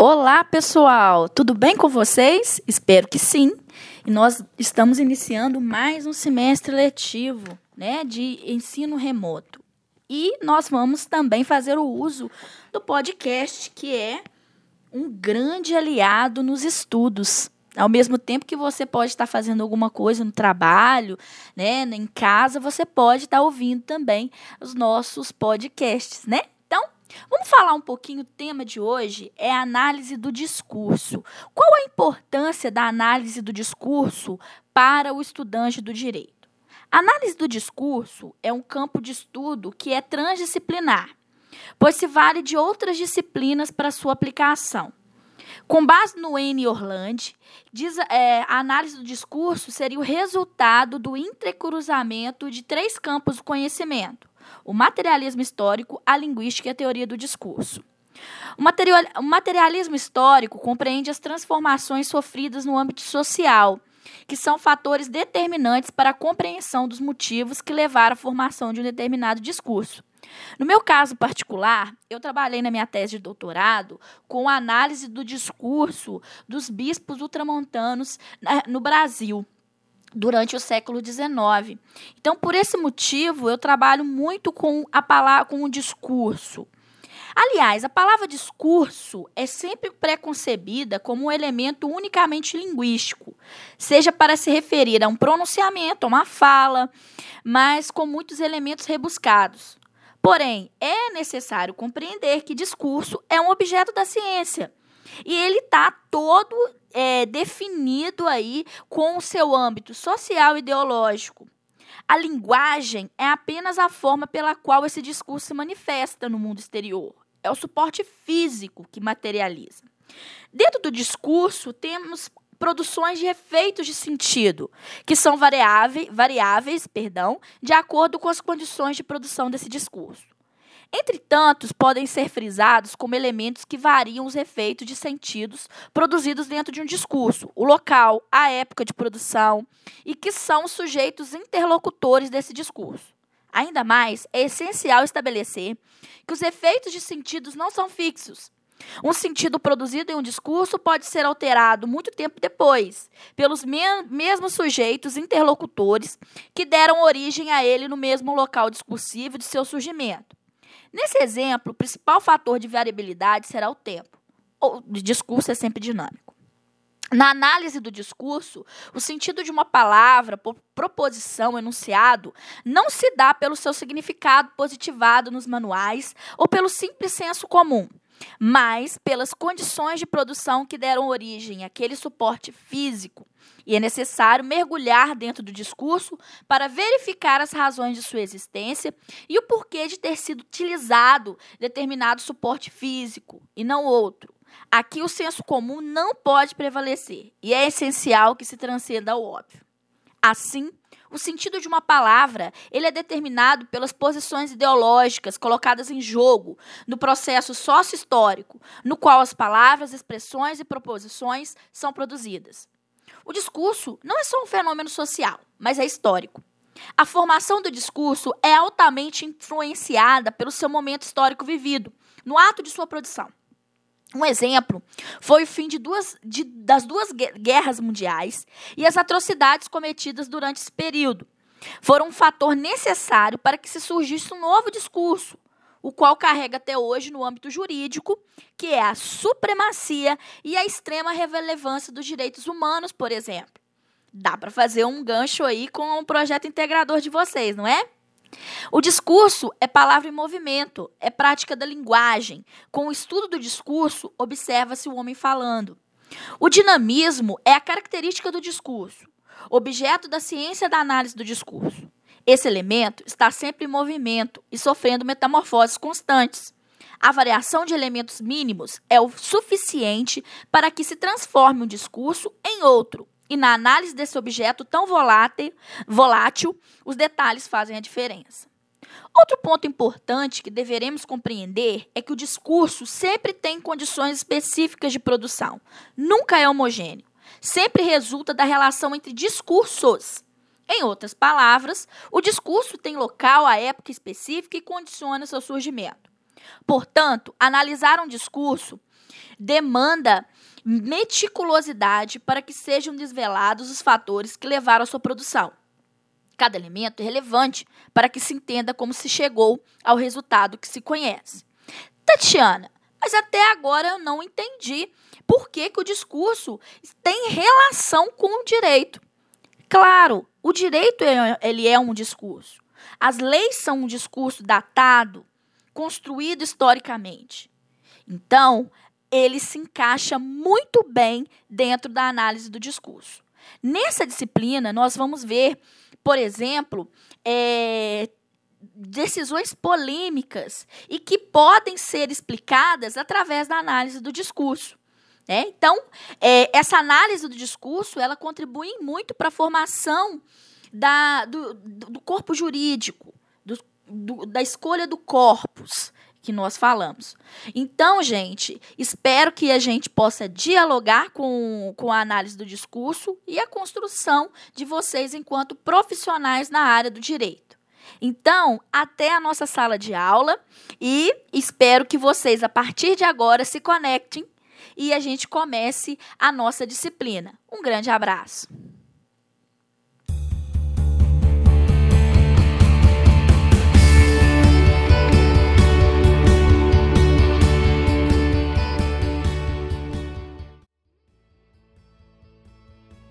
Olá, pessoal! Tudo bem com vocês? Espero que sim. E nós estamos iniciando mais um semestre letivo, né, de ensino remoto. E nós vamos também fazer o uso do podcast, que é um grande aliado nos estudos. Ao mesmo tempo que você pode estar fazendo alguma coisa no trabalho, né, em casa, você pode estar ouvindo também os nossos podcasts, né? Vamos falar um pouquinho, o tema de hoje é a análise do discurso. Qual a importância da análise do discurso para o estudante do direito? A análise do discurso é um campo de estudo que é transdisciplinar, pois se vale de outras disciplinas para sua aplicação. Com base no N. Orlandi, diz, é, a análise do discurso seria o resultado do entrecruzamento de três campos do conhecimento: o materialismo histórico, a linguística e a teoria do discurso. O materialismo histórico compreende as transformações sofridas no âmbito social, que são fatores determinantes para a compreensão dos motivos que levaram à formação de um determinado discurso. No meu caso particular, eu trabalhei na minha tese de doutorado com a análise do discurso dos bispos ultramontanos né, no Brasil durante o século XIX. Então, por esse motivo, eu trabalho muito com a palavra, com o discurso. Aliás, a palavra discurso é sempre preconcebida como um elemento unicamente linguístico, seja para se referir a um pronunciamento, a uma fala, mas com muitos elementos rebuscados. Porém, é necessário compreender que discurso é um objeto da ciência e ele está todo é, definido aí com o seu âmbito social e ideológico. A linguagem é apenas a forma pela qual esse discurso se manifesta no mundo exterior. É o suporte físico que materializa. Dentro do discurso, temos produções de efeitos de sentido, que são variáveis, variáveis perdão, de acordo com as condições de produção desse discurso. Entretanto, podem ser frisados como elementos que variam os efeitos de sentidos produzidos dentro de um discurso, o local, a época de produção e que são os sujeitos interlocutores desse discurso. Ainda mais, é essencial estabelecer que os efeitos de sentidos não são fixos. Um sentido produzido em um discurso pode ser alterado muito tempo depois, pelos me mesmos sujeitos interlocutores que deram origem a ele no mesmo local discursivo de seu surgimento. Nesse exemplo, o principal fator de variabilidade será o tempo. O discurso é sempre dinâmico. Na análise do discurso, o sentido de uma palavra, proposição, enunciado, não se dá pelo seu significado positivado nos manuais ou pelo simples senso comum, mas pelas condições de produção que deram origem àquele suporte físico e é necessário mergulhar dentro do discurso para verificar as razões de sua existência e o porquê de ter sido utilizado determinado suporte físico e não outro. Aqui o senso comum não pode prevalecer e é essencial que se transcenda ao óbvio. Assim, o sentido de uma palavra, ele é determinado pelas posições ideológicas colocadas em jogo no processo sócio-histórico, no qual as palavras, expressões e proposições são produzidas. O discurso não é só um fenômeno social, mas é histórico. A formação do discurso é altamente influenciada pelo seu momento histórico vivido, no ato de sua produção. Um exemplo foi o fim de duas, de, das duas guerras mundiais e as atrocidades cometidas durante esse período. Foram um fator necessário para que se surgisse um novo discurso, o qual carrega até hoje no âmbito jurídico, que é a supremacia e a extrema relevância dos direitos humanos, por exemplo. Dá para fazer um gancho aí com o projeto integrador de vocês, não é? O discurso é palavra em movimento, é prática da linguagem. Com o estudo do discurso, observa-se o homem falando. O dinamismo é a característica do discurso, objeto da ciência da análise do discurso. Esse elemento está sempre em movimento e sofrendo metamorfoses constantes. A variação de elementos mínimos é o suficiente para que se transforme um discurso em outro. E na análise desse objeto tão volátil, volátil os detalhes fazem a diferença. Outro ponto importante que deveremos compreender é que o discurso sempre tem condições específicas de produção, nunca é homogêneo. Sempre resulta da relação entre discursos em outras palavras, o discurso tem local, a época específica e condiciona seu surgimento. Portanto, analisar um discurso demanda meticulosidade para que sejam desvelados os fatores que levaram à sua produção. Cada elemento é relevante para que se entenda como se chegou ao resultado que se conhece. Tatiana, mas até agora eu não entendi por que, que o discurso tem relação com o direito. Claro, o direito é, ele é um discurso. As leis são um discurso datado, construído historicamente. Então, ele se encaixa muito bem dentro da análise do discurso. Nessa disciplina, nós vamos ver, por exemplo, é, decisões polêmicas e que podem ser explicadas através da análise do discurso. Né? Então, é, essa análise do discurso ela contribui muito para a formação da, do, do corpo jurídico, do, do, da escolha do corpus que nós falamos. Então, gente, espero que a gente possa dialogar com, com a análise do discurso e a construção de vocês enquanto profissionais na área do direito. Então, até a nossa sala de aula e espero que vocês, a partir de agora, se conectem e a gente comece a nossa disciplina. Um grande abraço.